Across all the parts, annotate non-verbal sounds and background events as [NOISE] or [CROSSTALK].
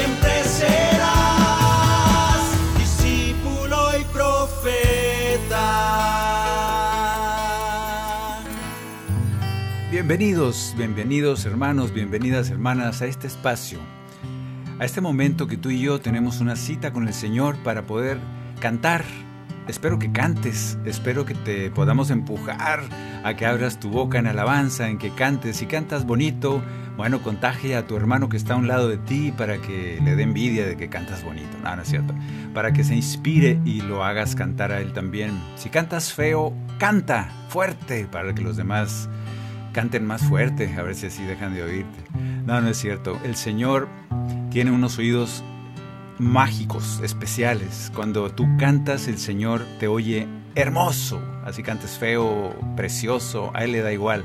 siempre serás discípulo y profeta. Bienvenidos, bienvenidos hermanos, bienvenidas hermanas a este espacio, a este momento que tú y yo tenemos una cita con el Señor para poder cantar. Espero que cantes, espero que te podamos empujar a que abras tu boca en alabanza, en que cantes. Si cantas bonito, bueno, contagia a tu hermano que está a un lado de ti para que le dé envidia de que cantas bonito. No, no es cierto. Para que se inspire y lo hagas cantar a él también. Si cantas feo, canta fuerte para que los demás canten más fuerte, a ver si así dejan de oírte. No, no es cierto. El Señor tiene unos oídos mágicos, especiales. Cuando tú cantas, el Señor te oye hermoso. Así cantes feo, precioso, a Él le da igual.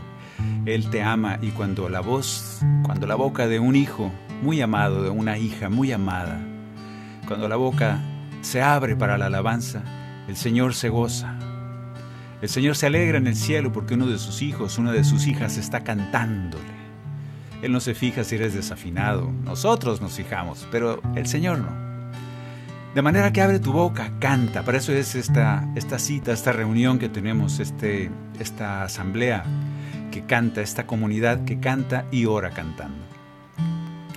Él te ama y cuando la voz, cuando la boca de un hijo muy amado, de una hija muy amada, cuando la boca se abre para la alabanza, el Señor se goza. El Señor se alegra en el cielo porque uno de sus hijos, una de sus hijas está cantándole. Él no se fija si eres desafinado, nosotros nos fijamos, pero el Señor no. De manera que abre tu boca, canta. Para eso es esta, esta cita, esta reunión que tenemos, este, esta asamblea que canta, esta comunidad que canta y ora cantando.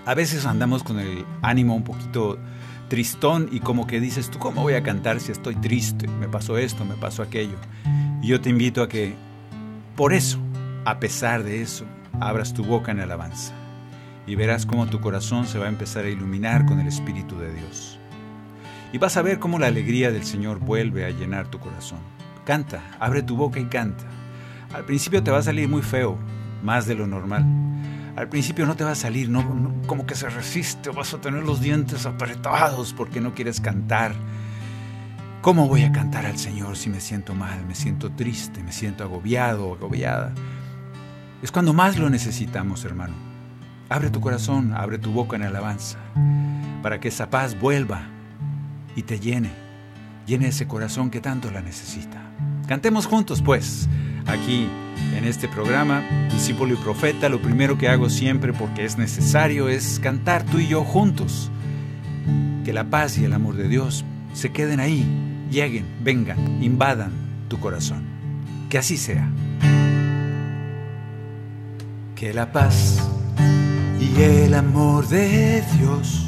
A veces andamos con el ánimo un poquito tristón y como que dices, ¿tú cómo voy a cantar si estoy triste? Me pasó esto, me pasó aquello. Y yo te invito a que, por eso, a pesar de eso, abras tu boca en alabanza y verás cómo tu corazón se va a empezar a iluminar con el Espíritu de Dios. Y vas a ver cómo la alegría del Señor vuelve a llenar tu corazón. Canta, abre tu boca y canta. Al principio te va a salir muy feo, más de lo normal. Al principio no te va a salir, no, como que se resiste, vas a tener los dientes apretados porque no quieres cantar. ¿Cómo voy a cantar al Señor si me siento mal, me siento triste, me siento agobiado agobiada? Es cuando más lo necesitamos, hermano. Abre tu corazón, abre tu boca en alabanza, para que esa paz vuelva y te llene, llene ese corazón que tanto la necesita. Cantemos juntos, pues, aquí en este programa, Discípulo y Profeta. Lo primero que hago siempre, porque es necesario, es cantar tú y yo juntos. Que la paz y el amor de Dios se queden ahí, lleguen, vengan, invadan tu corazón. Que así sea. Que la paz y el amor de Dios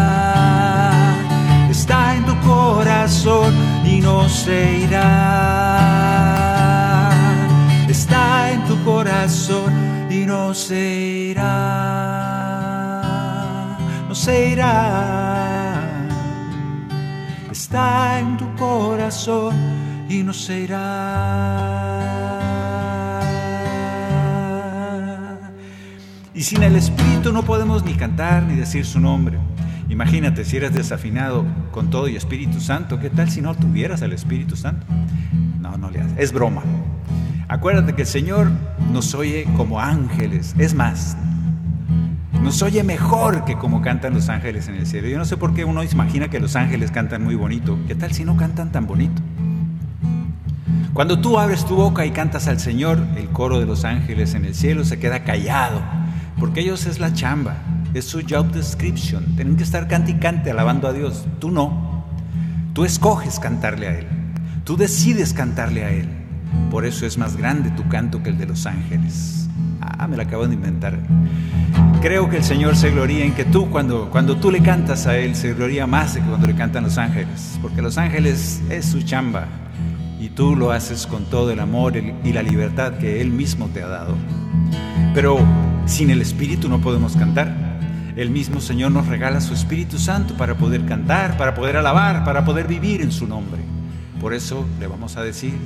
y no se irá. Está en tu corazón y no se irá. No se irá. Está en tu corazón y no se irá. Y sin el Espíritu no podemos ni cantar ni decir su nombre. Imagínate si eres desafinado con todo y Espíritu Santo, ¿qué tal si no tuvieras al Espíritu Santo? No, no le haces. Es broma. Acuérdate que el Señor nos oye como ángeles. Es más, nos oye mejor que como cantan los ángeles en el cielo. Yo no sé por qué uno imagina que los ángeles cantan muy bonito. ¿Qué tal si no cantan tan bonito? Cuando tú abres tu boca y cantas al Señor, el coro de los ángeles en el cielo se queda callado, porque ellos es la chamba, es su job description. Tienen que estar cante y cante alabando a Dios. Tú no. Tú escoges cantarle a Él. Tú decides cantarle a Él. Por eso es más grande tu canto que el de los ángeles. Ah, me lo acabo de inventar. Creo que el Señor se gloría en que tú, cuando, cuando tú le cantas a Él, se gloría más de que cuando le cantan los ángeles. Porque los ángeles es su chamba. Y tú lo haces con todo el amor y la libertad que Él mismo te ha dado. Pero sin el Espíritu no podemos cantar. El mismo Señor nos regala su Espíritu Santo para poder cantar, para poder alabar, para poder vivir en su nombre. Por eso le vamos a decir,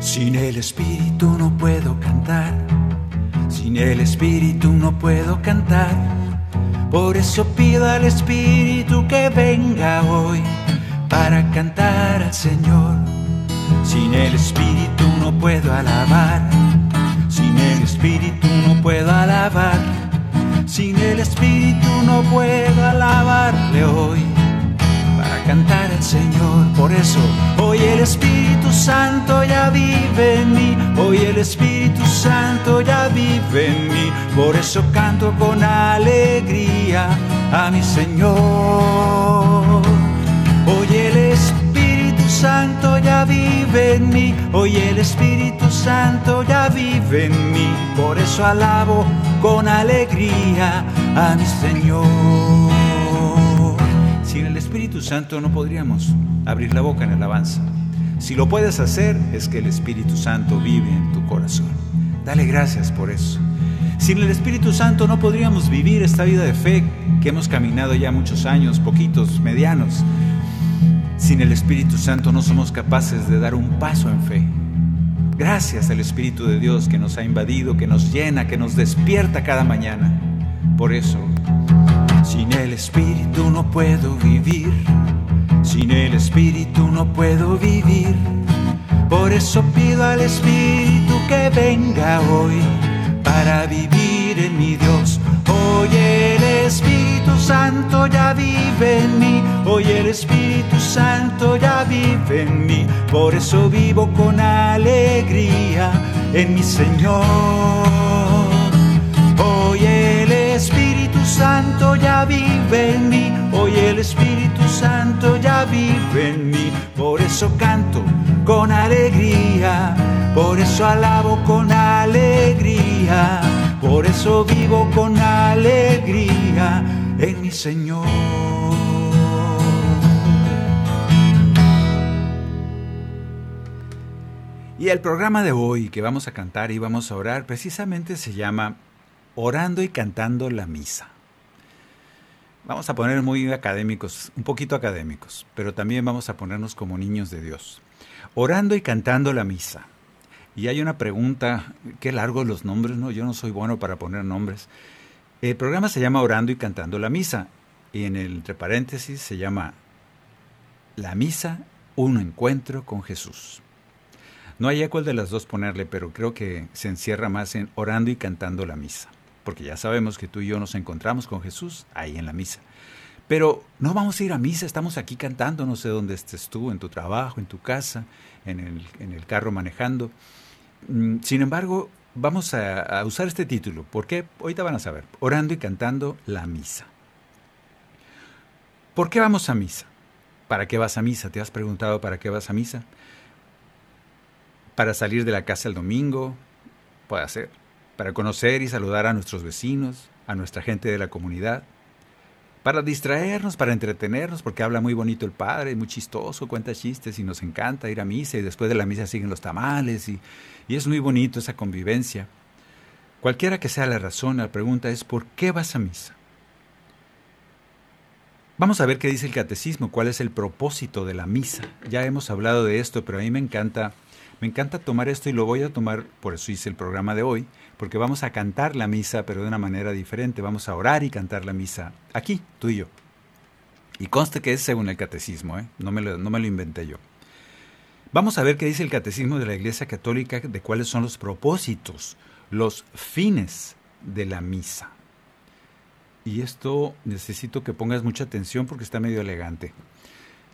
sin el Espíritu no puedo cantar, sin el Espíritu no puedo cantar. Por eso pido al Espíritu que venga hoy para cantar al Señor. Sin el Espíritu no puedo alabar sin el Espíritu no puedo alabar, sin el Espíritu no puedo alabarle hoy para cantar al Señor. Por eso hoy el Espíritu Santo ya vive en mí, hoy el Espíritu Santo ya vive en mí. Por eso canto con alegría a mi Señor. Hoy el Espíritu Santo ya vive en mí, hoy el Espíritu Santo ya vive en mí, por eso alabo con alegría a mi Señor. Sin el Espíritu Santo no podríamos abrir la boca en alabanza. Si lo puedes hacer es que el Espíritu Santo vive en tu corazón. Dale gracias por eso. Sin el Espíritu Santo no podríamos vivir esta vida de fe que hemos caminado ya muchos años, poquitos, medianos sin el Espíritu Santo no somos capaces de dar un paso en fe. Gracias al Espíritu de Dios que nos ha invadido, que nos llena, que nos despierta cada mañana. Por eso, sin el Espíritu no puedo vivir. Sin el Espíritu no puedo vivir. Por eso pido al Espíritu que venga hoy para vivir en mi Dios. Hoy el Espíritu Santo ya vive en mí, hoy el Espíritu Santo ya vive en mí, por eso vivo con alegría en mi Señor. Hoy el Espíritu Santo ya vive en mí, hoy el Espíritu Santo ya vive en mí, por eso canto con alegría, por eso alabo con alegría. Por eso vivo con alegría en mi Señor. Y el programa de hoy que vamos a cantar y vamos a orar precisamente se llama Orando y cantando la misa. Vamos a poner muy académicos, un poquito académicos, pero también vamos a ponernos como niños de Dios. Orando y cantando la misa. Y hay una pregunta, qué largos los nombres, ¿no? Yo no soy bueno para poner nombres. El programa se llama Orando y Cantando la Misa. Y en el entre paréntesis se llama La Misa, un encuentro con Jesús. No hay cuál de las dos ponerle, pero creo que se encierra más en orando y cantando la misa. Porque ya sabemos que tú y yo nos encontramos con Jesús ahí en la misa. Pero no vamos a ir a misa, estamos aquí cantando, no sé dónde estés tú, en tu trabajo, en tu casa, en el, en el carro manejando. Mm, sin embargo, vamos a, usar este título, porque ahorita van a saber, orando y cantando la misa. ¿Por qué vamos a misa? ¿Para qué vas a misa? ¿Te has preguntado para qué vas a misa? Para salir de la casa el domingo, puede ser. Para conocer y saludar a nuestros vecinos, a nuestra gente de la comunidad, para distraernos, para entretenernos, porque habla muy bonito el padre, muy chistoso, cuenta chistes y nos encanta ir a misa y después de la misa siguen los tamales y, es muy bonito esa convivencia. Cualquiera que sea la razón, la pregunta es ¿por qué vas a misa? Vamos a ver qué dice el catecismo, cuál es el propósito de la misa. Ya hemos hablado de esto, pero a mí me encanta Me encanta tomar esto y lo voy a tomar, por eso hice el programa de hoy, porque vamos a cantar la misa, pero de una manera diferente. Vamos a orar y cantar la misa aquí, tú y yo. Y conste que es según el catecismo, ¿eh? no, me lo, no me lo inventé yo. Vamos a ver qué dice el catecismo de la Iglesia Católica de cuáles son los propósitos, los fines de la misa. Y esto necesito que pongas mucha atención porque está medio elegante.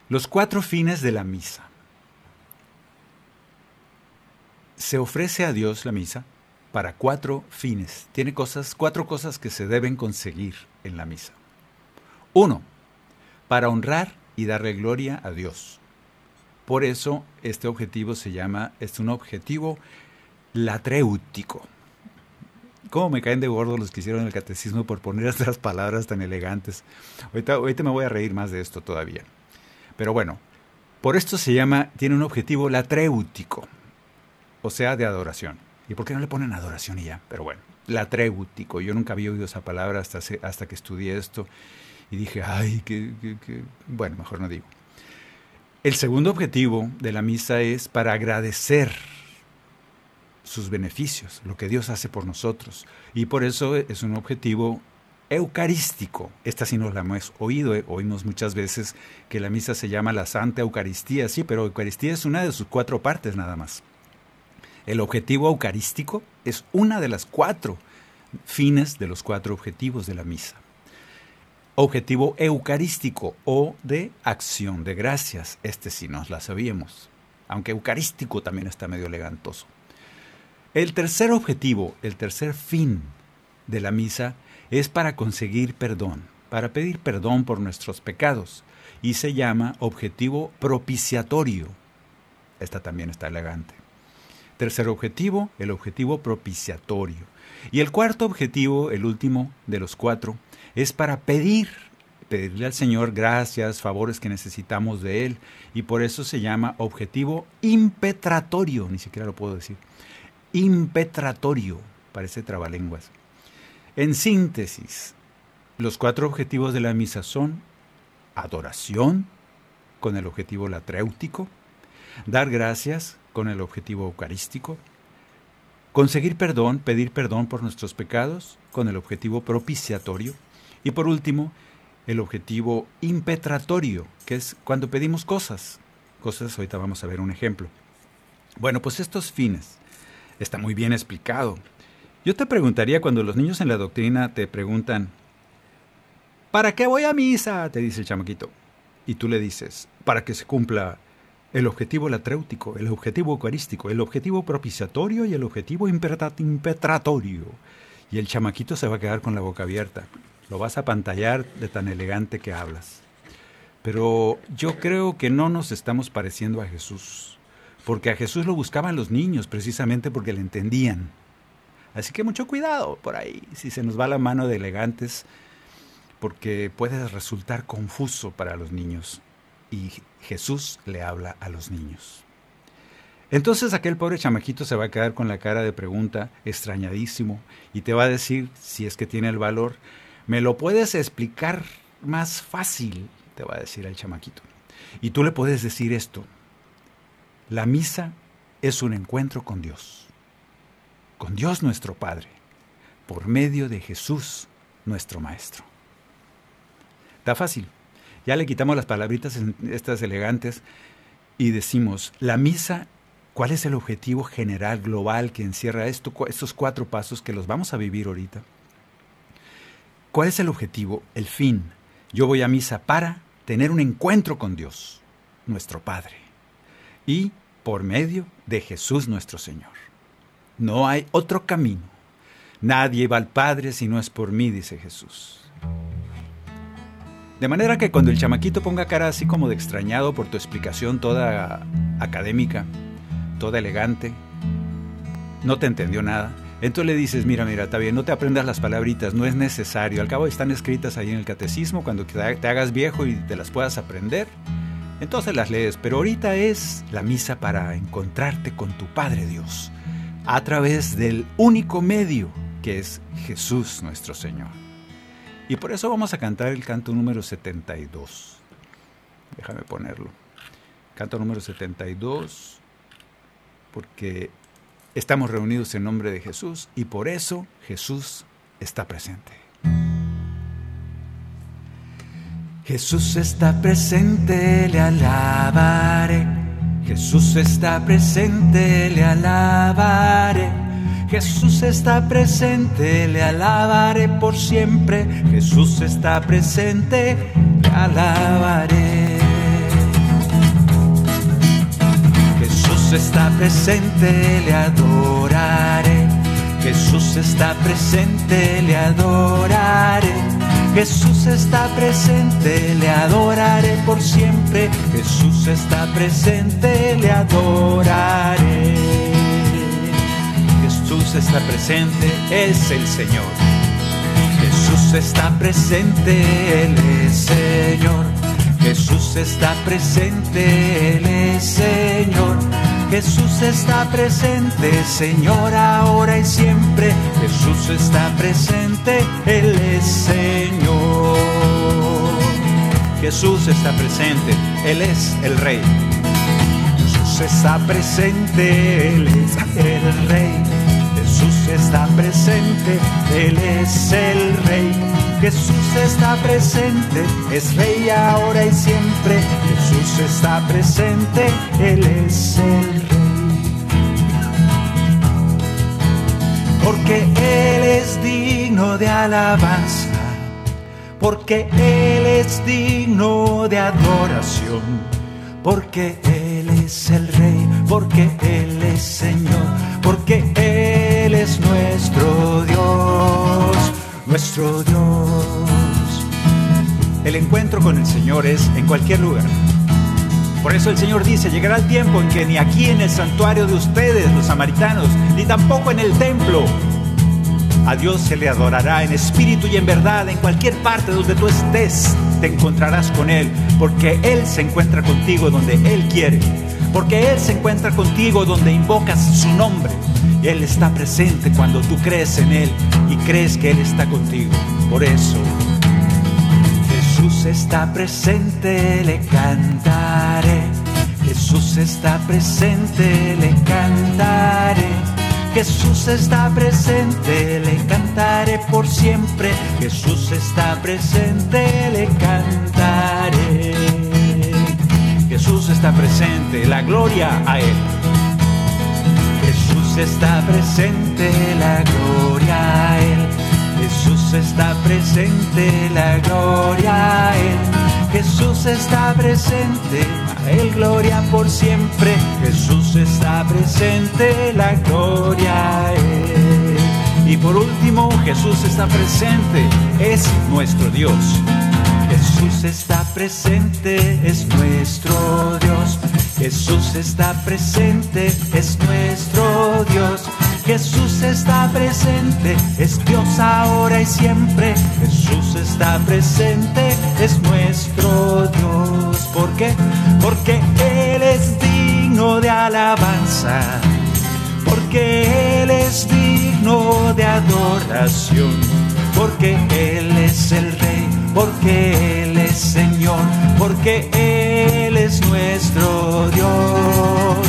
Los cuatro fines de la misa. Se ofrece a Dios la misa para cuatro fines. Tiene cosas, cuatro cosas que se deben conseguir en la misa. Uno, para honrar y darle gloria a Dios. Por eso este objetivo se llama, es un objetivo latréutico. ¿Cómo me caen de gordo los que hicieron el catecismo por poner [LAUGHS] estas palabras tan elegantes? Ahorita, ahorita me voy a reír más de esto todavía. Pero bueno, por esto se llama, tiene un objetivo latréutico, o sea, de adoración. ¿Y por qué no le ponen adoración y ya? Pero bueno, latréutico. Yo nunca había oído esa palabra hasta, hasta que estudié esto y dije, ay, que, bueno, mejor no digo. El segundo objetivo de la misa es para agradecer sus beneficios, lo que Dios hace por nosotros. Y por eso es un objetivo eucarístico. Esta sí nos la hemos oído, eh, oímos muchas veces que la misa se llama la Santa Eucaristía, sí, pero Eucaristía es una de sus cuatro partes nada más. El objetivo eucarístico es una de las cuatro fines de los cuatro objetivos de la misa. Objetivo eucarístico o de acción de gracias, este sí nos la sabíamos, aunque eucarístico también está medio elegantoso. El tercer objetivo, el tercer fin de la misa es para conseguir perdón, para pedir perdón por nuestros pecados, y se llama objetivo propiciatorio. Esta también está elegante. Tercer objetivo, el objetivo propiciatorio. Y el cuarto objetivo, el último de los cuatro, es para pedir, pedirle al Señor gracias, favores que necesitamos de Él, y por eso se llama objetivo impetratorio, ni siquiera lo puedo decir. Impetratorio, parece trabalenguas. En síntesis, los cuatro objetivos de la misa son adoración, con el objetivo latréutico, dar gracias, con el objetivo eucarístico, conseguir perdón, pedir perdón por nuestros pecados, con el objetivo propiciatorio, y por último, el objetivo impetratorio, que es cuando pedimos cosas. Cosas, ahorita vamos a ver un ejemplo. Bueno, pues estos fines está muy bien explicado. Yo te preguntaría cuando los niños en la doctrina te preguntan, ¿para qué voy a misa? te dice el chamaquito. Y tú le dices, para que se cumpla el objetivo latréutico, el objetivo eucarístico, el objetivo propiciatorio y el objetivo impetratorio. Y el chamaquito se va a quedar con la boca abierta. Lo vas a pantallar de tan elegante que hablas. Pero yo creo que no nos estamos pareciendo a Jesús, porque a Jesús lo buscaban los niños precisamente porque le entendían. Así que mucho cuidado por ahí, si se nos va la mano de elegantes, porque puede resultar confuso para los niños. Y Jesús le habla a los niños. Entonces aquel pobre chamaquito se va a quedar con la cara de pregunta, extrañadísimo, y te va a decir, si es que tiene el valor, ¿me lo puedes explicar más fácil? Te va a decir el chamaquito. Y tú le puedes decir esto, la misa es un encuentro con Dios con Dios nuestro Padre, por medio de Jesús nuestro Maestro. Está fácil. Ya le quitamos las palabritas estas elegantes y decimos, la misa, ¿cuál es el objetivo general, global que encierra esto, estos cuatro pasos que los vamos a vivir ahorita? ¿Cuál es el objetivo, el fin? Yo voy a misa para tener un encuentro con Dios, nuestro Padre, y por medio de Jesús nuestro Señor. No hay otro camino. Nadie va al Padre si no es por mí, dice Jesús. De manera que cuando el chamaquito ponga cara así como de extrañado por tu explicación toda académica, toda elegante, no te entendió nada, entonces le dices, mira, mira, está bien, no te aprendas las palabritas, no es necesario, al cabo están escritas ahí en el catecismo, cuando te hagas viejo y te las puedas aprender, entonces las lees, pero ahorita es la misa para encontrarte con tu Padre Dios a través del único medio que es Jesús nuestro Señor. Y por eso vamos a cantar el canto número 72. Déjame ponerlo. Canto número 72. porque estamos reunidos en nombre de Jesús y por eso Jesús está presente. Jesús está presente, le alabaré. Jesús está presente, le alabaré. Jesús está presente, le alabaré por siempre. Jesús está presente, le alabaré. Jesús está presente, le adoraré. Jesús está presente, le adoraré. Jesús está presente, le adoraré por siempre. Jesús está presente, le adoraré. Está presente, es el Señor. Jesús está presente, Él es Señor. Jesús está presente, Él es Señor. Jesús está presente, Señor, ahora y siempre. Jesús está presente, Él es Señor. Jesús está presente, Él es el Rey. Jesús está presente, Él es el Rey. Jesús está presente, Él es el Rey. Jesús está presente, es Rey ahora y siempre. Jesús está presente, Él es el Rey. Porque Él es digno de alabanza, porque Él es digno de adoración, porque Él es el Rey, porque Él es Señor, porque Él es nuestro Dios, nuestro Dios. El encuentro con el Señor es en cualquier lugar. Por eso el Señor dice, llegará el tiempo en que ni aquí en el santuario de ustedes, los samaritanos, ni tampoco en el templo, a Dios se le adorará en espíritu y en verdad, en cualquier parte donde tú estés, te encontrarás con Él, porque Él se encuentra contigo donde Él quiere, porque Él se encuentra contigo donde invocas su nombre. Él está presente cuando tú crees en Él y crees que Él está contigo. Por eso Jesús está presente, le cantaré. Jesús está presente, le cantaré. Jesús está presente, le cantaré por siempre. Jesús está presente, le cantaré. Jesús está presente, la gloria a Él. Está presente, la gloria a Él. Jesús está presente, la gloria a Él. Jesús está presente, a Él gloria por siempre. Jesús está presente, la gloria a Él. Y por último, Jesús está presente, es nuestro Dios. Jesús está presente, es nuestro Dios. Jesús está presente, es nuestro Dios. Jesús está presente, es Dios ahora y siempre. Jesús está presente, es nuestro Dios. ¿Por qué? Porque Él es digno de alabanza. Porque Él es digno de adoración. Porque Él es el Rey. Porque Él es Señor. Porque Él es nuestro Dios.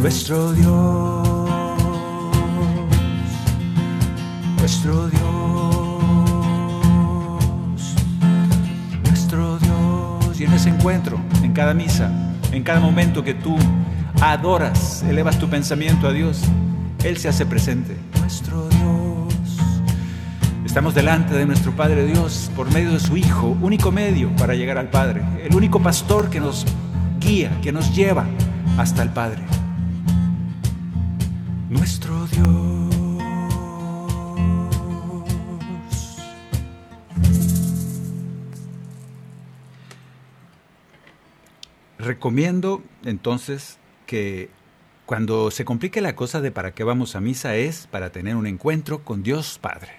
Nuestro Dios. nuestro Dios, nuestro Dios. Y en ese encuentro, en cada misa, en cada momento que tú adoras, elevas tu pensamiento a Dios, Él se hace presente. Nuestro Dios. Estamos delante de nuestro Padre Dios por medio de su Hijo, único medio para llegar al Padre, el único pastor que nos guía, que nos lleva hasta el Padre. Nuestro Dios. recomiendo entonces que cuando se complique la cosa de para qué vamos a misa es para tener un encuentro con Dios Padre,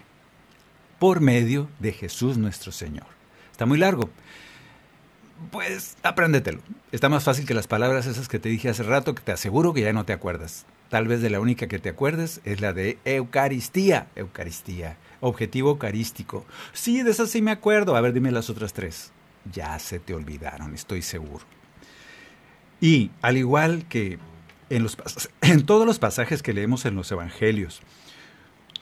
por medio de Jesús nuestro Señor. Está muy largo. Pues apréndetelo. Está más fácil que las palabras esas que te dije hace rato, que te aseguro que ya no te acuerdas. Tal vez de la única que te acuerdes es la de Eucaristía. Eucaristía. Objetivo eucarístico. Sí, de esas sí me acuerdo. A ver, dime las otras tres. Ya se te olvidaron, estoy seguro. Y al igual que en, los, [CLEARS THROAT] en todos los pasajes que leemos en los Evangelios,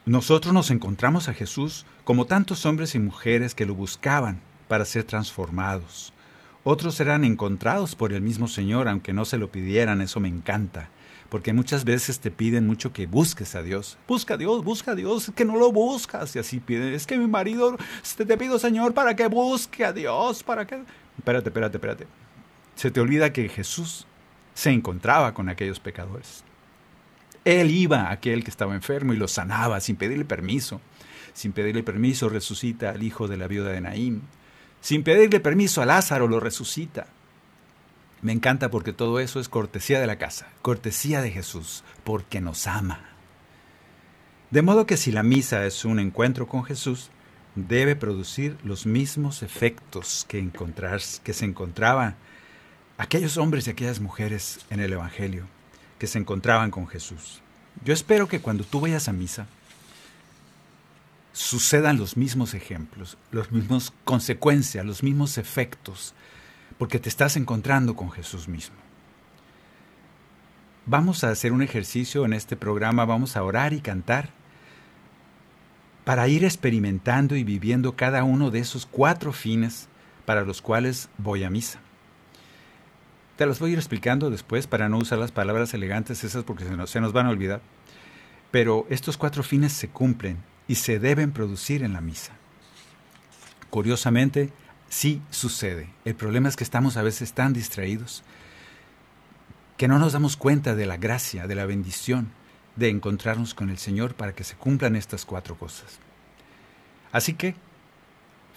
nosotros nos encontramos a Jesús como tantos hombres y mujeres que lo buscaban para ser transformados. Otros eran encontrados por el mismo Señor, aunque no se lo pidieran, eso me encanta. Porque muchas veces te piden mucho que busques a Dios. Busca a Dios, busca a Dios, que no lo buscas. Y así piden, es que mi marido, te, te pido Señor para que busque a Dios, para que... Espérate, espérate, espérate. Se te olvida que Jesús se encontraba con aquellos pecadores. Él iba a aquel que estaba enfermo y lo sanaba sin pedirle permiso. Sin pedirle permiso resucita al hijo de la viuda de Naín. Sin pedirle permiso a Lázaro lo resucita. Me encanta porque todo eso es cortesía de la casa, cortesía de Jesús, porque nos ama. De modo que si la misa es un encuentro con Jesús, debe producir los mismos efectos que, que se encontraban aquellos hombres y aquellas mujeres en el Evangelio que se encontraban con Jesús. Yo espero que cuando tú vayas a misa sucedan los mismos ejemplos, los mismos consecuencias, los mismos efectos, porque te estás encontrando con Jesús mismo. Vamos a hacer un ejercicio en este programa, vamos a orar y cantar para ir experimentando y viviendo cada uno de esos cuatro fines para los cuales voy a misa. Te las voy a ir explicando después para no usar las palabras elegantes esas porque se nos, se nos van a olvidar. Pero estos cuatro fines se cumplen y se deben producir en la misa. Curiosamente, sí sucede. El problema es que estamos a veces tan distraídos que no nos damos cuenta de la gracia, de la bendición de encontrarnos con el Señor para que se cumplan estas cuatro cosas. Así que,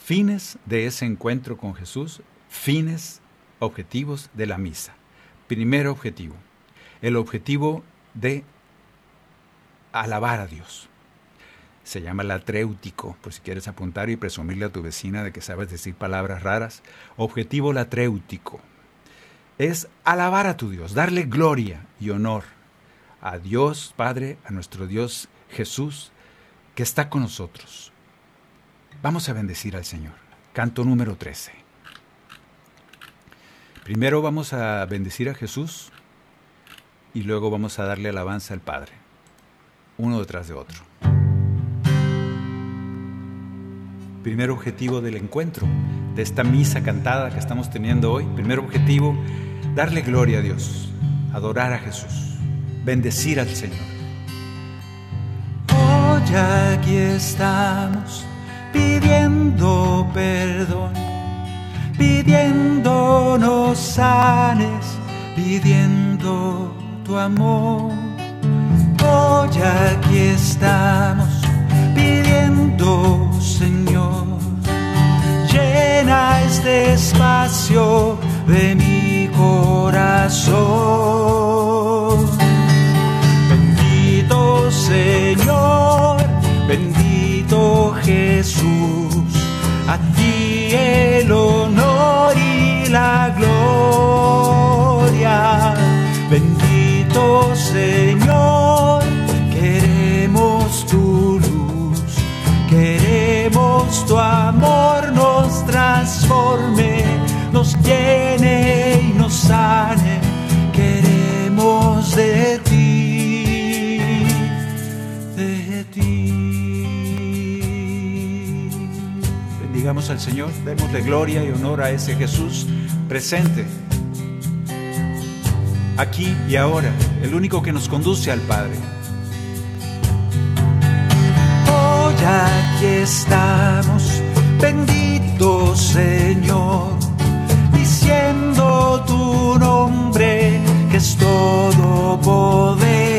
fines de ese encuentro con Jesús, fines objetivos de la misa. Primer objetivo, el objetivo de alabar a Dios. Se llama latréutico, por si quieres apuntar y presumirle a tu vecina de que sabes decir palabras raras. Objetivo latréutico es alabar a tu Dios, darle gloria y honor a Dios Padre, a nuestro Dios Jesús, que está con nosotros. Vamos a bendecir al Señor. Canto número 13. Primero vamos a bendecir a Jesús y luego vamos a darle alabanza al Padre, uno detrás de otro. Primer objetivo del encuentro, de esta misa cantada que estamos teniendo hoy. Primer objetivo, darle gloria a Dios, adorar a Jesús, bendecir al Señor. Hoy aquí estamos pidiendo perdón pidiéndonos sanes, pidiendo tu amor. Hoy aquí estamos pidiendo, llena este de mi corazón. Bendito Señor, bendito Jesús, a ti el honor la gloria. Nos llene y nos sane. Queremos de ti, de ti. Bendigamos al Señor, démosle gloria y honor a ese Jesús presente, aquí y ahora, el único que nos conduce al Padre. Hoy aquí estamos, bendito Señor, diciendo tu nombre, que es todo poder.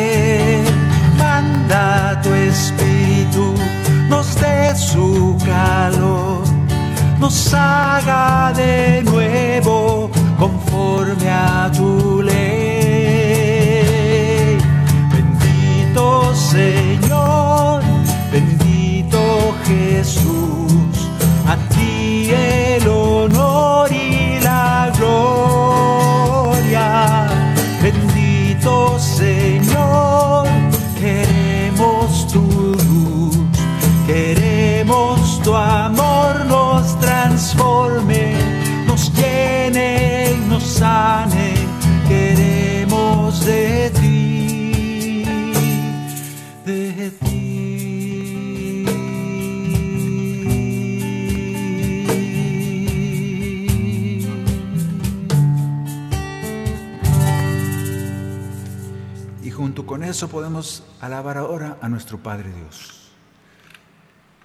Podemos alabar ahora a nuestro Padre Dios.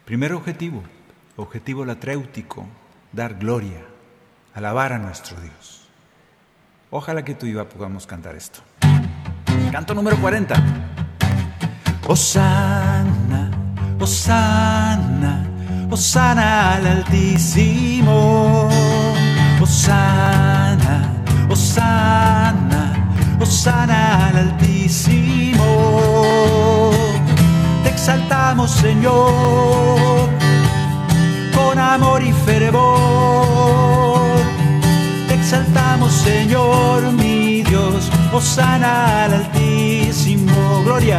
Primer objetivo, objetivo latréutico, dar gloria, alabar a nuestro Dios. Ojalá que tú y yo podamos cantar esto. Canto número 40. Osana, Osana, Osana al Altísimo. Osana, Osana, Osana al Altísimo. Te exaltamos, Señor, con amor y fervor. Te exaltamos, Señor, mi Dios, Osana al Altísimo. Gloria, gloria,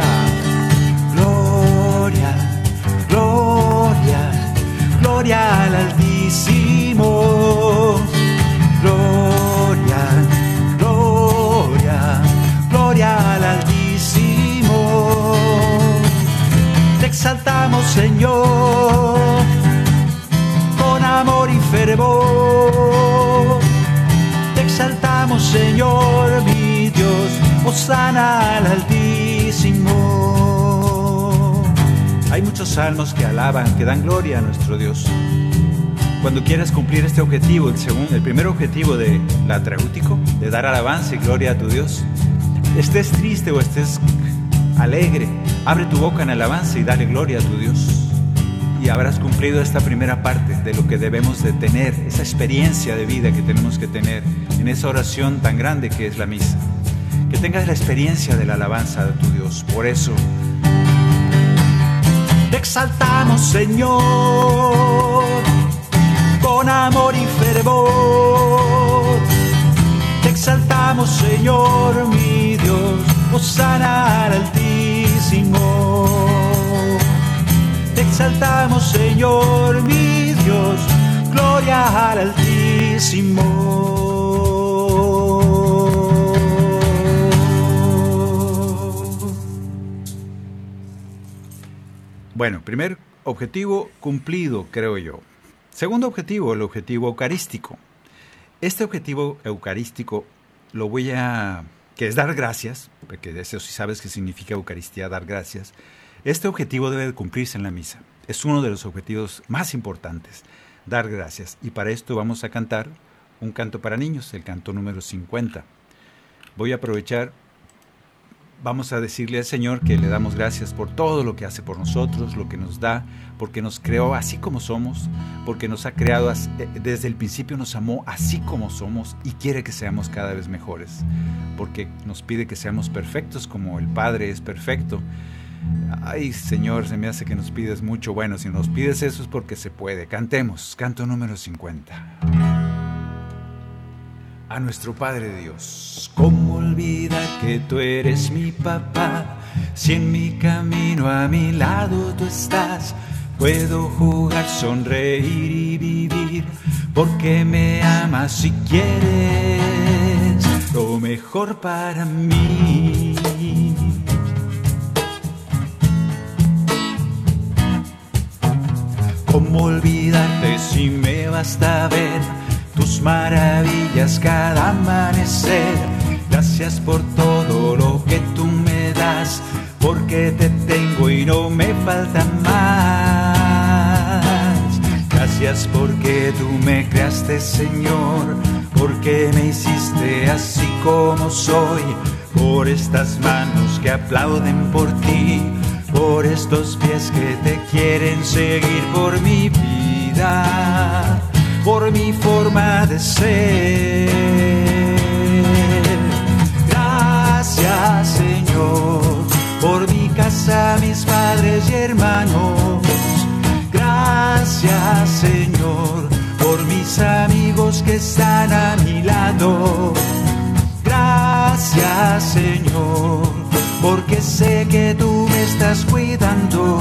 Señor, con amor y fervor. Te exaltamos, Señor, mi Dios, Osana al Altísimo. Hay muchos salmos que alaban, que dan gloria a nuestro Dios. Cuando quieras cumplir este objetivo, el, segundo, el primer objetivo de la atraútico, de dar alabanza y gloria a tu Dios, estés triste o estés alegre, abre tu boca en alabanza y dale gloria a tu Dios. Y habrás cumplido esta primera parte de lo que debemos de tener, esa experiencia de vida que tenemos que tener en esa oración tan grande que es la misa. Que tengas la experiencia de la alabanza de tu Dios. Por eso, te exaltamos, Señor con amor y fervor. Te exaltamos, Señor, mi Dios, Osana al Te exaltamos, Señor, mi Dios, gloria al Altísimo. Bueno, primer objetivo cumplido, creo yo. Segundo objetivo, el objetivo eucarístico. Este objetivo eucarístico lo voy a... que es dar gracias, porque eso sí sabes que significa Eucaristía, dar gracias. Este objetivo debe de cumplirse en la misa. Es uno de los objetivos más importantes, dar gracias. Y para esto vamos a cantar un canto para niños, el canto número 50. Voy a aprovechar vamos a decirle al Señor que le damos gracias por todo lo que hace por nosotros, lo que nos da, porque nos creó así como somos, porque nos ha creado desde el principio, nos amó así como somos y quiere que seamos cada vez mejores, porque nos pide que seamos perfectos como el Padre es perfecto. Ay, Señor, se me hace que nos pides mucho. Bueno, si nos pides eso es porque se puede. Cantemos, canto número 50 a nuestro Padre Dios. ¿Cómo olvidar que tú eres mi papá? Si en mi camino a mi lado tú estás, puedo jugar, sonreír y vivir, porque me amas y quieres lo mejor para mí. ¿Cómo olvidarte si me basta ver? Tus maravillas cada amanecer. Gracias por todo lo que tú me das, porque te tengo y no me falta más. Gracias porque tú me creaste, Señor, porque me hiciste así como soy, por estas manos que aplauden por ti, por estos pies que te quieren seguir por mi vida por mi forma de ser. Gracias Señor por mi casa, mis padres y hermanos. Gracias Señor por mis amigos que están a mi lado. Gracias Señor porque sé que tú me estás cuidando.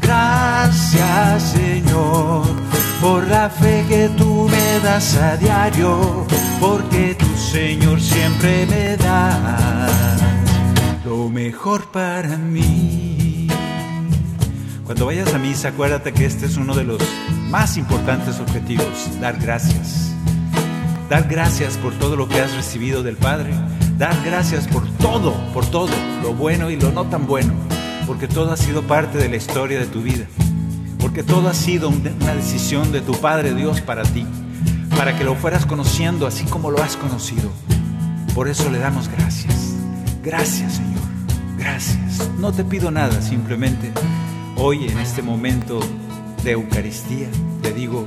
Gracias Señor por la fe que tú me das a diario, porque tu Señor siempre me da lo mejor para mí. Cuando vayas a misa, acuérdate que este es uno de los más importantes objetivos, dar gracias. Dar gracias por todo lo que has recibido del Padre, Dar gracias por todo, por todo, lo bueno y lo no tan bueno, porque todo ha sido parte de la historia de tu vida, porque todo ha sido una decisión de tu Padre Dios para ti, para que lo fueras conociendo así como lo has conocido. Por eso le damos gracias. Gracias, Señor. Gracias. No te pido nada, simplemente hoy en este momento de Eucaristía te digo,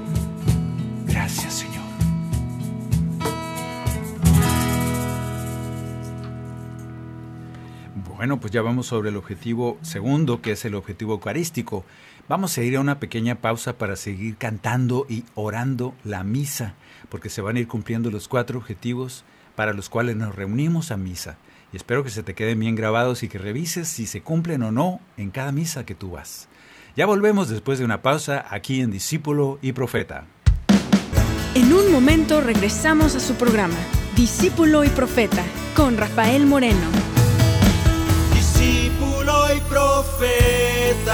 gracias, Señor. Bueno, pues ya vamos sobre el objetivo segundo, que es el objetivo eucarístico. Vamos a ir a una pequeña pausa para seguir cantando y orando la misa, porque se van a ir cumpliendo los cuatro objetivos para los cuales nos reunimos a misa. Y espero que se te queden bien grabados y que revises si se cumplen o no en cada misa que tú vas. Ya volvemos después de una pausa aquí en Discípulo y Profeta. En un momento regresamos a su programa, Discípulo y Profeta, con Rafael Moreno. Discípulo y Profeta.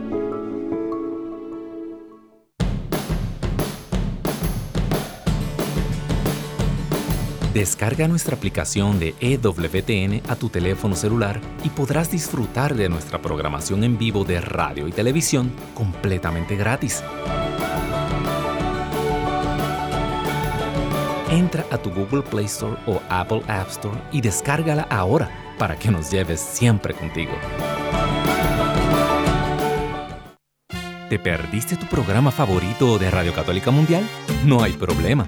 Descarga nuestra aplicación de EWTN a tu teléfono celular y podrás disfrutar de nuestra programación en vivo de radio y televisión completamente gratis. Entra a tu Google Play Store o Apple App Store y descárgala ahora para que nos lleves siempre contigo. ¿Te perdiste tu programa favorito de Radio Católica Mundial? No hay problema.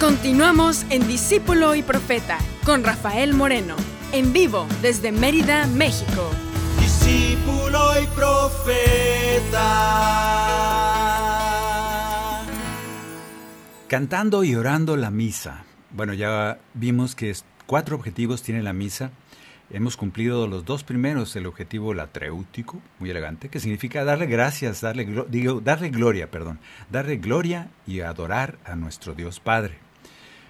Continuamos en Discípulo y Profeta con Rafael Moreno, en vivo desde Mérida, México. Discípulo y Profeta. Cantando y orando la misa. Bueno, ya vimos que cuatro objetivos tiene la misa. Hemos cumplido los dos primeros, el objetivo latréutico, muy elegante, que significa darle gracias, darle, digo, darle gloria, perdón, darle gloria y adorar a nuestro Dios Padre.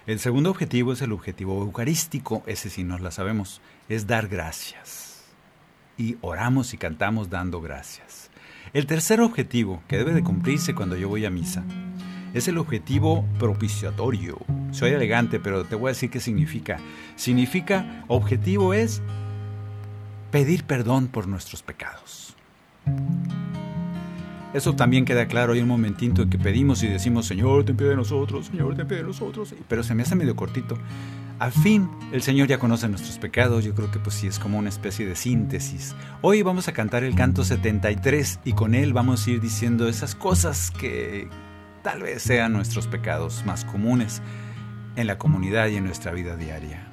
El segundo objetivo es el objetivo eucarístico, ese sí nos la sabemos, es dar gracias. Y oramos y cantamos dando gracias. El tercer objetivo, que debe de cumplirse cuando yo voy a misa, es el objetivo propiciatorio. Soy elegante, pero te voy a decir qué significa. Significa, objetivo es pedir perdón por nuestros pecados. Eso también queda claro. Hay un momentito en que pedimos y decimos, Señor, ten piedad de nosotros, Señor, ten piedad de nosotros. Pero se me hace medio cortito. Al fin, el Señor ya conoce nuestros pecados. Yo creo que pues sí es como una especie de síntesis. Hoy vamos a cantar el canto 73 y con él vamos a ir diciendo esas cosas que tal vez sean nuestros pecados más comunes en la comunidad y en nuestra vida diaria.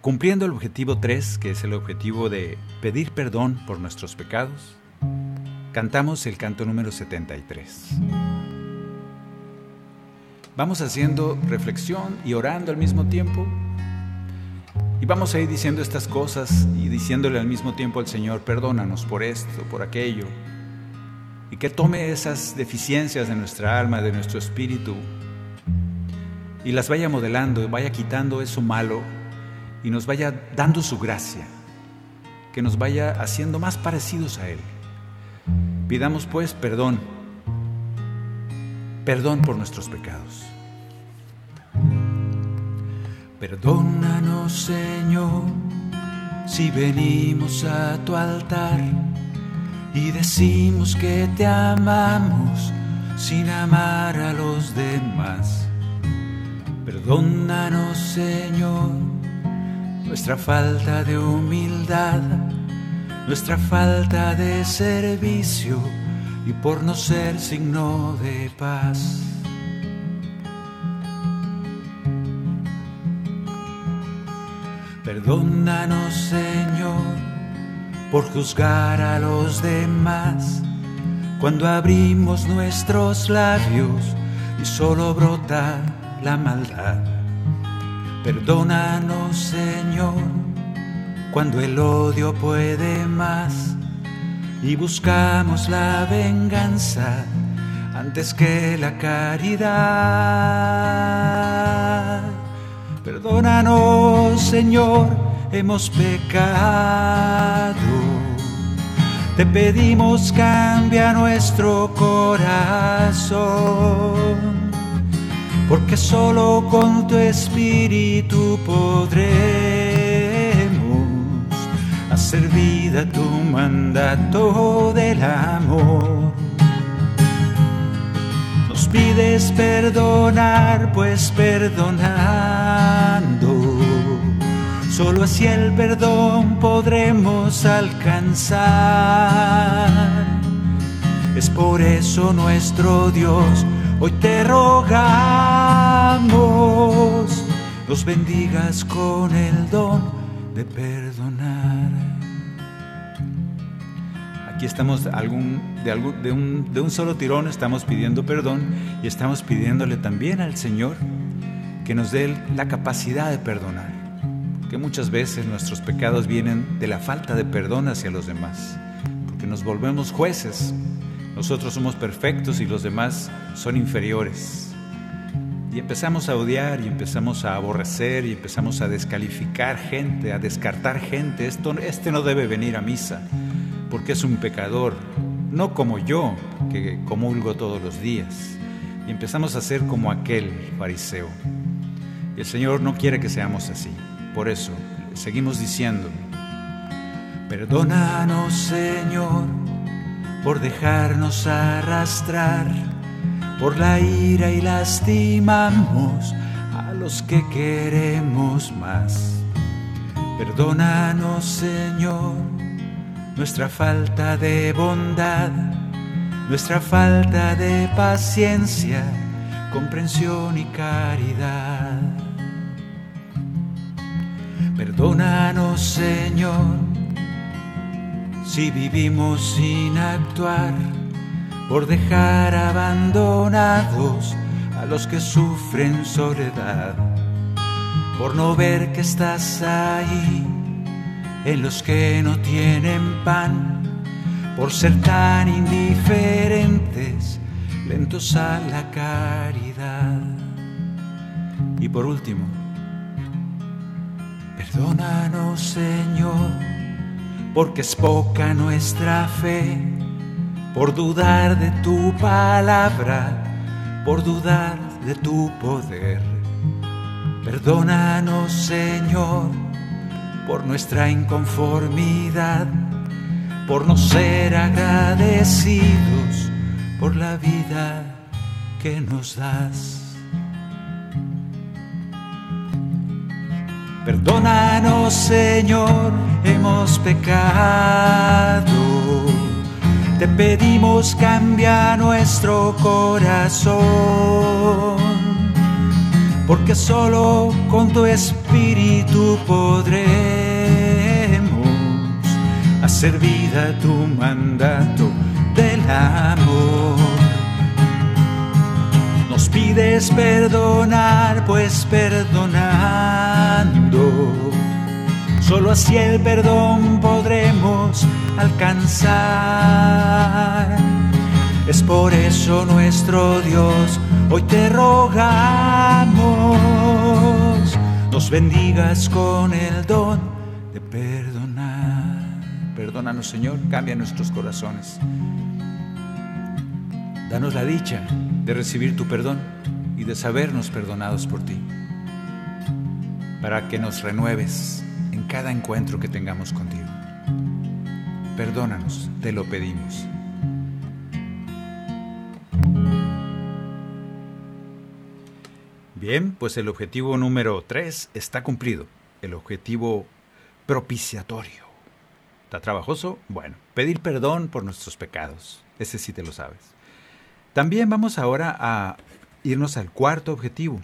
Cumpliendo el objetivo 3, que es el objetivo de pedir perdón por nuestros pecados, cantamos el canto número 73. Vamos haciendo reflexión y orando al mismo tiempo. Y vamos a ir diciendo estas cosas y diciéndole al mismo tiempo al Señor, perdónanos por esto, por aquello. Y que tome esas deficiencias de nuestra alma, de nuestro espíritu, y las vaya modelando, vaya quitando eso malo y nos vaya dando su gracia, que nos vaya haciendo más parecidos a Él. Pidamos pues perdón, perdón por nuestros pecados. Perdónanos, Señor, si venimos a tu altar y decimos que te amamos sin amar a los demás. Perdónanos, Señor, nuestra falta de humildad, nuestra falta de servicio y por no ser signo de paz. Perdónanos, Señor, por juzgar a los demás cuando abrimos nuestros labios y solo brota la maldad. Perdónanos, Señor, cuando el odio puede más y buscamos la venganza antes que la caridad. Perdónanos, Señor, hemos pecado. Te pedimos cambia nuestro corazón, porque solo con tu espíritu podremos hacer vida tu mandato del amor. Nos pides perdonar, pues perdonando, solo así el perdón podremos alcanzar. Es por eso nuestro Dios, hoy te rogamos, nos bendigas con el don de perdonar. Aquí estamos de un solo tirón, estamos pidiendo perdón y estamos pidiéndole también al Señor que nos dé la capacidad de perdonar. Porque muchas veces nuestros pecados vienen de la falta de perdón hacia los demás. Porque nos volvemos jueces. Nosotros somos perfectos y los demás son inferiores. Y empezamos a odiar y empezamos a aborrecer y empezamos a descalificar gente, a descartar gente. Esto, este no debe venir a misa porque es un pecador, no como yo, que comulgo todos los días. Y empezamos a ser como aquel fariseo. Y el Señor no quiere que seamos así. Por eso seguimos diciendo, perdónanos Señor por dejarnos arrastrar por la ira y lastimamos a los que queremos más. Perdónanos Señor nuestra falta de bondad, nuestra falta de paciencia, comprensión y caridad. Perdónanos, Señor, si vivimos sin actuar, por dejar abandonados a los que sufren soledad, por no ver que estás ahí en los que no tienen pan, por ser tan indiferentes, lentos a la caridad. Y por último, perdónanos Señor, porque es poca nuestra fe, por dudar de tu palabra, por dudar de tu poder. Perdónanos Señor, por nuestra inconformidad, por no ser agradecidos por la vida que nos das. Perdónanos Señor, hemos pecado. Te pedimos cambia nuestro corazón porque solo con tu espíritu podremos hacer vida tu mandato del amor. Nos pides perdonar, pues perdonando, Solo así el perdón podremos alcanzar. Es por eso nuestro Dios, hoy te rogamos, nos bendigas con el don de perdonar. Perdónanos Señor, cambia nuestros corazones. Danos la dicha de recibir tu perdón y de sabernos perdonados por ti, para que nos renueves en cada encuentro que tengamos contigo. Perdónanos, te lo pedimos. Bien, pues el objetivo número 3 está cumplido. El objetivo propiciatorio. ¿Está trabajoso? Bueno, pedir perdón por nuestros pecados. Ese sí te lo sabes. También vamos ahora a irnos al cuarto objetivo.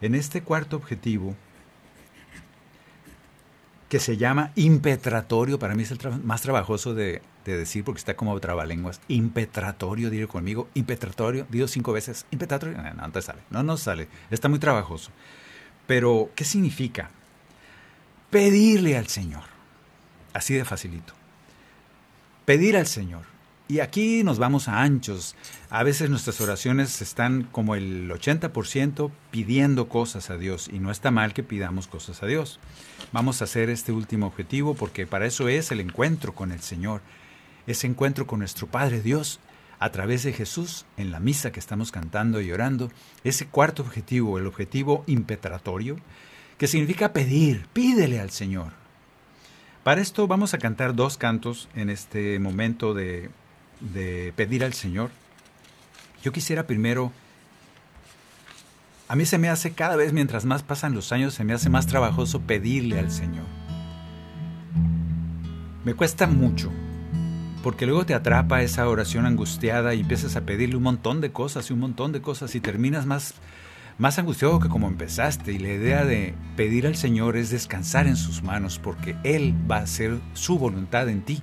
En este cuarto objetivo, que se llama impetratorio, para mí es el más trabajoso de, de, decir porque está como trabalenguas. Impetratorio, diré conmigo, impetratorio, digo cinco veces, impetratorio, no, no, no sale, no nos sale, está muy trabajoso. Pero, ¿qué significa? Pedirle al Señor, así de facilito. Pedir al Señor. Y aquí nos vamos a anchos. A veces nuestras oraciones están como el 80% pidiendo cosas a Dios y no está mal que pidamos cosas a Dios. Vamos a hacer este último objetivo porque para eso es el encuentro con el Señor, ese encuentro con nuestro Padre Dios a través de Jesús en la misa que estamos cantando y orando. Ese cuarto objetivo, el objetivo impetratorio, que significa pedir, pídele al Señor. Para esto vamos a cantar dos cantos en este momento de de pedir al Señor, yo quisiera primero, a mí se me hace cada vez mientras más pasan los años, se me hace más trabajoso pedirle al Señor. Me cuesta mucho, porque luego te atrapa esa oración angustiada y empiezas a pedirle un montón de cosas y un montón de cosas y terminas más, más angustiado que como empezaste. Y la idea de pedir al Señor es descansar en sus manos, porque Él va a hacer su voluntad en ti.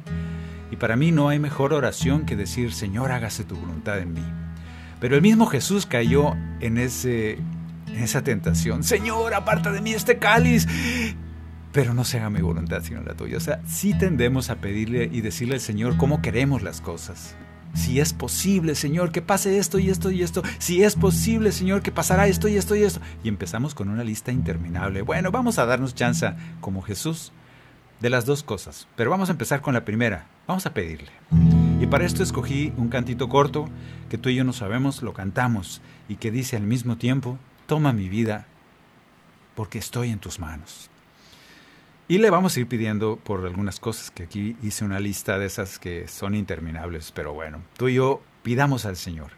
Y para mí no hay mejor oración que decir, Señor, hágase tu voluntad en mí. Pero el mismo Jesús cayó en, ese, en esa tentación. Señor, aparta de mí este cáliz. Pero no se haga mi voluntad sino la tuya. O sea, sí tendemos a pedirle y decirle al Señor cómo queremos las cosas. Si es posible, Señor, que pase esto y esto y esto. Si es posible, Señor, que pasará esto y esto y esto. Y empezamos con una lista interminable. Bueno, vamos a darnos chance como Jesús de las dos cosas. Pero vamos a empezar con la primera. Vamos a pedirle. Y para esto escogí un cantito corto que tú y yo no sabemos, lo cantamos y que dice al mismo tiempo, toma mi vida porque estoy en tus manos. Y le vamos a ir pidiendo por algunas cosas que aquí hice una lista de esas que son interminables, pero bueno, tú y yo pidamos al Señor.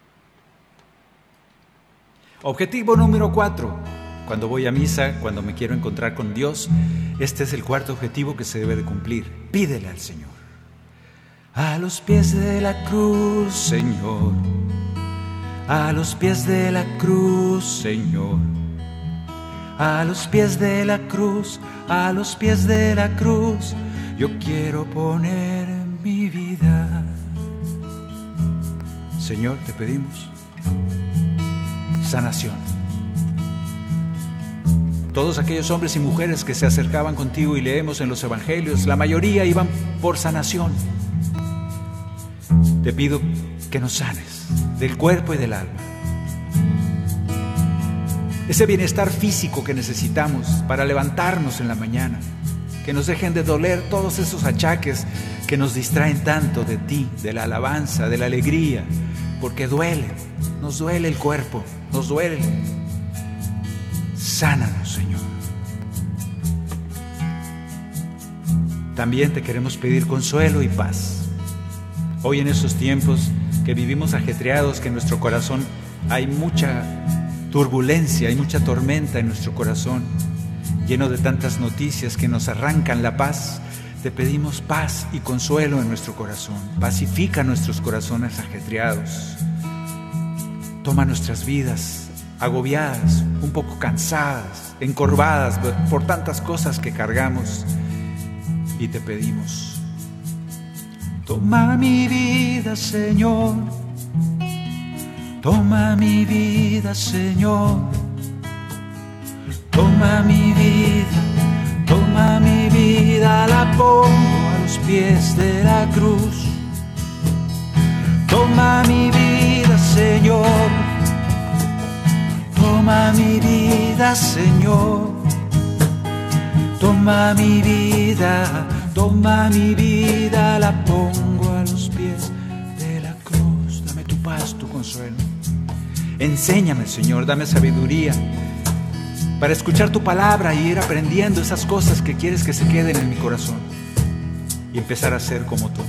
Objetivo número cuatro. Cuando voy a misa, cuando me quiero encontrar con Dios, este es el cuarto objetivo que se debe de cumplir. Pídele al Señor. A los pies de la cruz, Señor. A los pies de la cruz, Señor. A los pies de la cruz, a los pies de la cruz, yo quiero poner mi vida. Señor, te pedimos sanación. Todos aquellos hombres y mujeres que se acercaban contigo y leemos en los evangelios, la mayoría iban por sanación. Te pido que nos sanes del cuerpo y del alma. Ese bienestar físico que necesitamos para levantarnos en la mañana. Que nos dejen de doler todos esos achaques que nos distraen tanto de ti, de la alabanza, de la alegría. Porque duele, nos duele el cuerpo, nos duele. Sánanos, Señor. También te queremos pedir consuelo y paz Hoy en esos tiempos que vivimos ajetreados, que en nuestro corazón hay mucha turbulencia, hay mucha tormenta en nuestro corazón, lleno de tantas noticias que nos arrancan la paz, te pedimos paz y consuelo en nuestro corazón. Pacifica nuestros corazones ajetreados. Toma nuestras vidas agobiadas, un poco cansadas, encorvadas por tantas cosas que cargamos y te pedimos Toma mi vida, Señor. Toma mi vida, Señor. Toma mi vida, toma mi vida, la pongo a los pies de la cruz. Toma mi vida, Señor. Toma mi vida, Señor. Toma mi vida, toma mi vida, la pongo a los pies de la cruz. Dame tu paz, tu consuelo. Enséñame, Señor, dame sabiduría para escuchar tu palabra y ir aprendiendo esas cosas que quieres que se queden en mi corazón y empezar a ser como tú.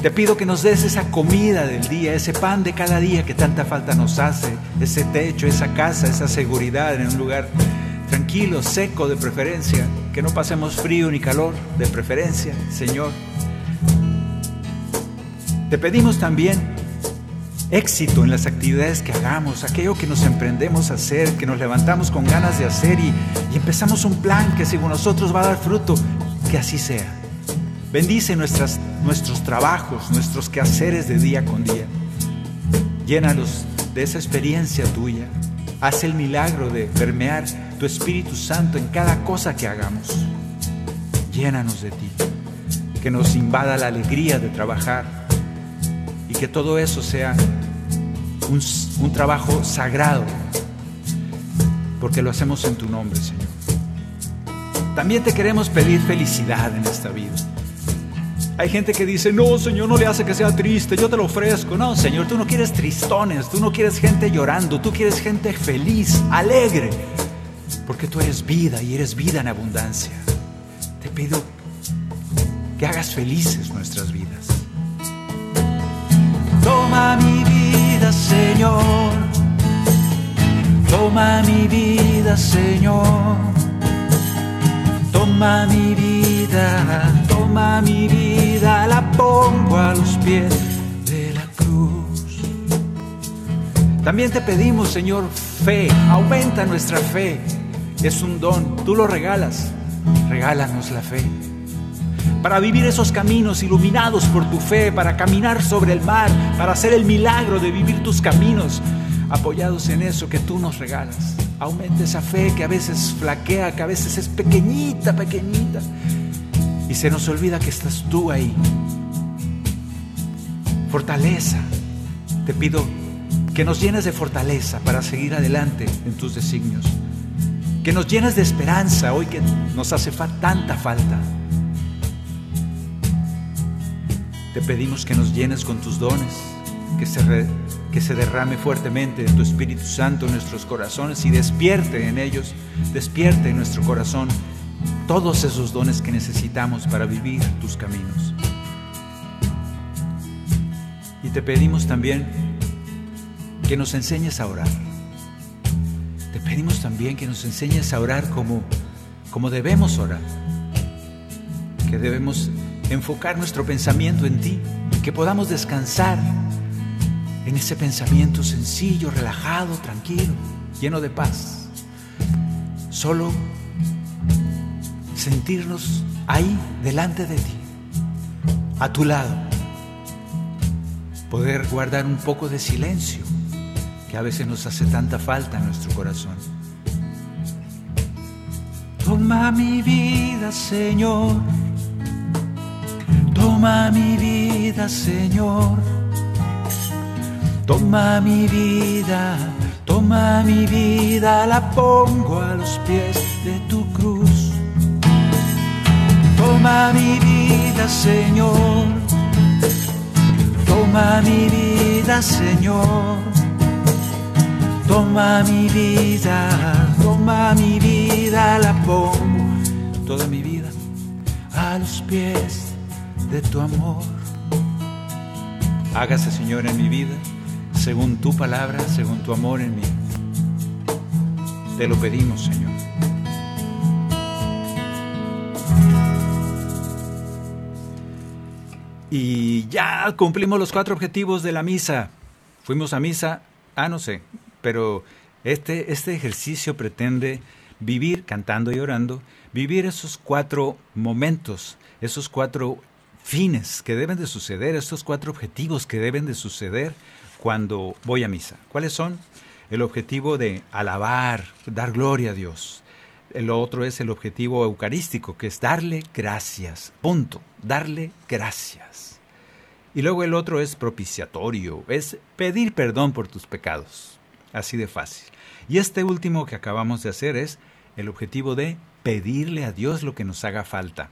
Te pido que nos des esa comida del día, ese pan de cada día que tanta falta nos hace, ese techo, esa casa, esa seguridad en un lugar tranquilo, seco de preferencia, que no pasemos frío ni calor de preferencia, Señor. Te pedimos también éxito en las actividades que hagamos, aquello que nos emprendemos a hacer, que nos levantamos con ganas de hacer y, empezamos un plan que según nosotros va a dar fruto, que así sea. Bendice nuestros trabajos, nuestros quehaceres de día con día. Llénalos de esa experiencia tuya. Haz el milagro de permear tu Espíritu Santo en cada cosa que hagamos. Llénanos de ti. Que nos invada la alegría de trabajar que todo eso sea un, un trabajo sagrado, porque lo hacemos en tu nombre, Señor. También te queremos pedir felicidad en esta vida. Hay gente que dice, no, Señor, no le hace que sea triste, yo te lo ofrezco. No, Señor, tú no quieres tristones, tú no quieres gente llorando, tú quieres gente feliz, alegre, porque tú eres vida y eres vida en abundancia. Te pido que hagas felices nuestras vidas. Toma mi vida, Señor. Toma mi vida, Señor. Toma mi vida, toma mi vida, la pongo a los pies de la cruz. También te pedimos, Señor, fe, aumenta nuestra fe. Es un don, tú lo regalas, regálanos la fe. Para vivir esos caminos iluminados por tu fe, para caminar sobre el mar, para hacer el milagro de vivir tus caminos, apoyados en eso que tú nos regalas. Aumenta esa fe que a veces flaquea, que a veces es pequeñita, pequeñita. Y se nos olvida que estás tú ahí. Fortaleza. Te pido que nos llenes de fortaleza para seguir adelante en tus designios. Que nos llenes de esperanza hoy que nos hace fa tanta falta. Te pedimos que nos llenes con tus dones, que se, que se derrame fuertemente tu Espíritu Santo en nuestros corazones y despierte en ellos, despierte en nuestro corazón todos esos dones que necesitamos para vivir tus caminos. Y te pedimos también que nos enseñes a orar. Te pedimos también que nos enseñes a orar como, como debemos orar. Que debemos enfocar nuestro pensamiento en ti, que podamos descansar en ese pensamiento sencillo, relajado, tranquilo, lleno de paz. Solo sentirnos ahí delante de ti, a tu lado, poder guardar un poco de silencio que a veces nos hace tanta falta en nuestro corazón. Toma mi vida, Señor. Toma mi vida, Señor. Toma mi vida, toma mi vida, la pongo a los pies de tu cruz. Toma mi vida, Señor. Toma mi vida, Señor. Toma mi vida, toma mi vida, la pongo toda mi vida a los pies de tu amor. Hágase, Señor, en mi vida, según tu palabra, según tu amor en mí. Te lo pedimos, Señor. Y ya cumplimos los cuatro objetivos de la misa. Fuimos a misa, ah, no sé, pero este, este ejercicio pretende vivir cantando y orando, vivir esos cuatro momentos, esos cuatro fines que deben de suceder, estos cuatro objetivos que deben de suceder cuando voy a misa. ¿Cuáles son? El objetivo de alabar, dar gloria a Dios, El otro es el objetivo eucarístico, que es darle gracias. Punto. Darle gracias. Y luego el otro es propiciatorio, es pedir perdón por tus pecados. Así de fácil. Y este último que acabamos de hacer es el objetivo de pedirle a Dios lo que nos haga falta.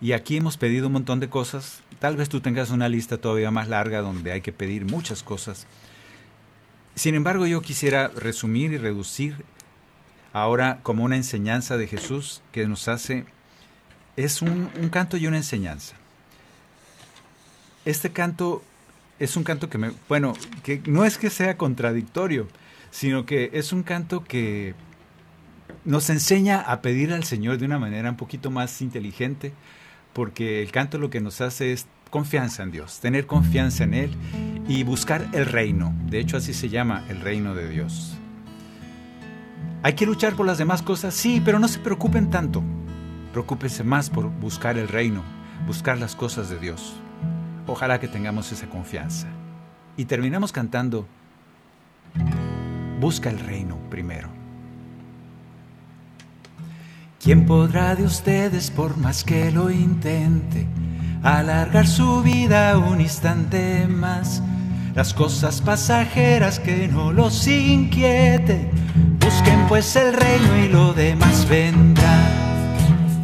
Y aquí hemos pedido un montón de cosas. Tal vez tú tengas una lista todavía más larga donde hay que pedir muchas cosas. Sin embargo, yo quisiera resumir y reducir ahora como una enseñanza de Jesús que nos hace, es un, canto y una enseñanza. Este canto es un canto que me, bueno, que no es que sea contradictorio, sino que es un canto que nos enseña a pedir al Señor de una manera un poquito más inteligente, porque el canto lo que nos hace es confianza en Dios, tener confianza en Él y buscar el reino. De hecho, así se llama el reino de Dios. ¿Hay que luchar por las demás cosas? Sí, pero no se preocupen tanto. Preocúpense más por buscar el reino, buscar las cosas de Dios. Ojalá que tengamos esa confianza. Y terminamos cantando, busca el reino primero. ¿Quién podrá de ustedes, por más que lo intente, alargar su vida un instante más? Las cosas pasajeras que no los inquieten Busquen pues el reino y lo demás vendrá.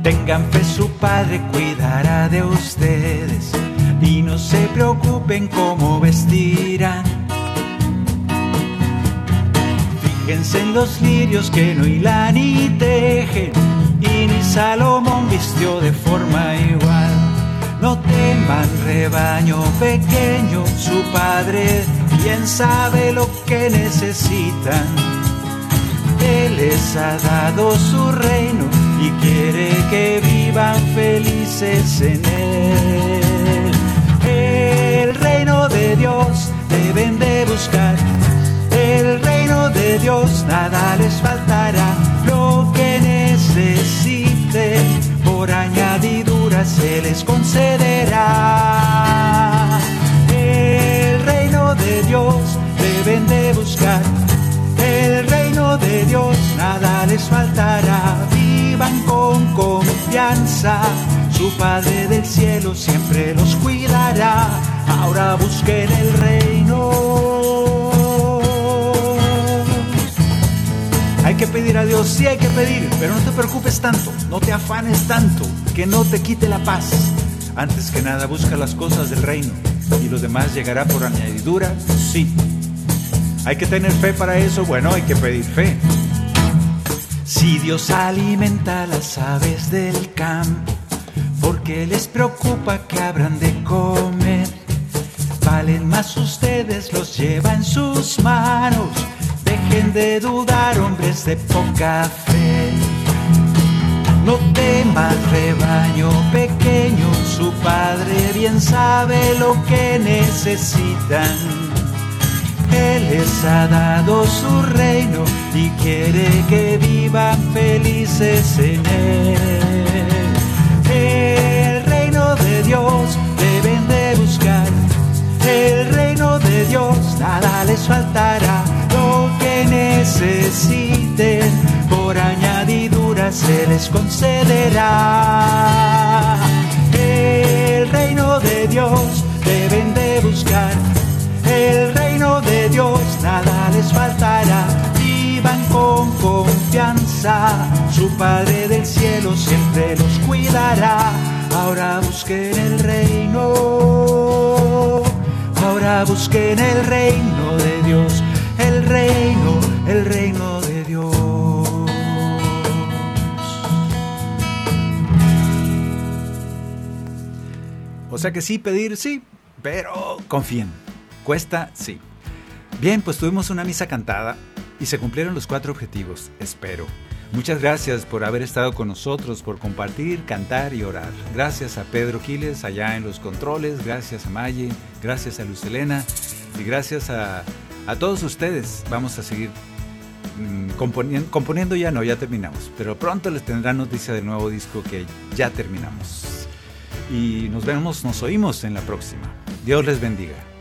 Tengan fe, su Padre cuidará de ustedes y no se preocupen cómo vestirán. Fíjense en los lirios que no hilan ni tejen y ni Salomón vistió de forma igual. No teman rebaño pequeño, su Padre bien sabe lo que necesitan él les ha dado su reino y quiere que vivan felices en Él. El reino de Dios deben de buscar. El reino de Dios nada les faltará. Necesiten por añadidura se les concederá. El reino de Dios deben de buscar el reino de Dios nada les faltará. Vivan con confianza, su Padre del cielo siempre los cuidará. Ahora busquen el reino. Hay que pedir a Dios, sí hay que pedir, pero no te preocupes tanto, no te afanes tanto, que no te quite la paz. Antes que nada busca las cosas del reino y lo demás llegará por añadidura, sí, hay que tener fe para eso, bueno, hay que pedir fe. Si Dios alimenta a las aves del campo, porque les preocupa que habrán de comer. Valen más ustedes, los lleva en sus manos. Dejen de dudar, hombres de poca fe. No temas, rebaño pequeño, su padre bien sabe lo que necesitan él les ha dado su reino y quiere que vivan felices en Él. El reino de Dios deben de buscar. El reino de Dios nada les faltará. Necesiten por añadidura se les concederá. El reino de Dios deben de buscar. El de Dios nada les faltará. Vivan con confianza, su Padre del cielo siempre los cuidará. Ahora busquen el reino, ahora busquen el reino de Dios, el reino, el reino de Dios. O sea que sí, pedir sí, pero confíen. Cuesta, sí. Bien, pues tuvimos una misa cantada y se cumplieron los cuatro objetivos, espero. Muchas gracias por haber estado con nosotros, por compartir, cantar y orar. Gracias a Pedro Quiles allá en los controles, gracias a Maye, gracias a Luz Elena y gracias a, todos ustedes. Vamos a seguir componiendo, componiendo ya no, ya terminamos, pero pronto les tendrá noticia del nuevo disco que ya terminamos. Y nos vemos, nos oímos en la próxima. Dios les bendiga.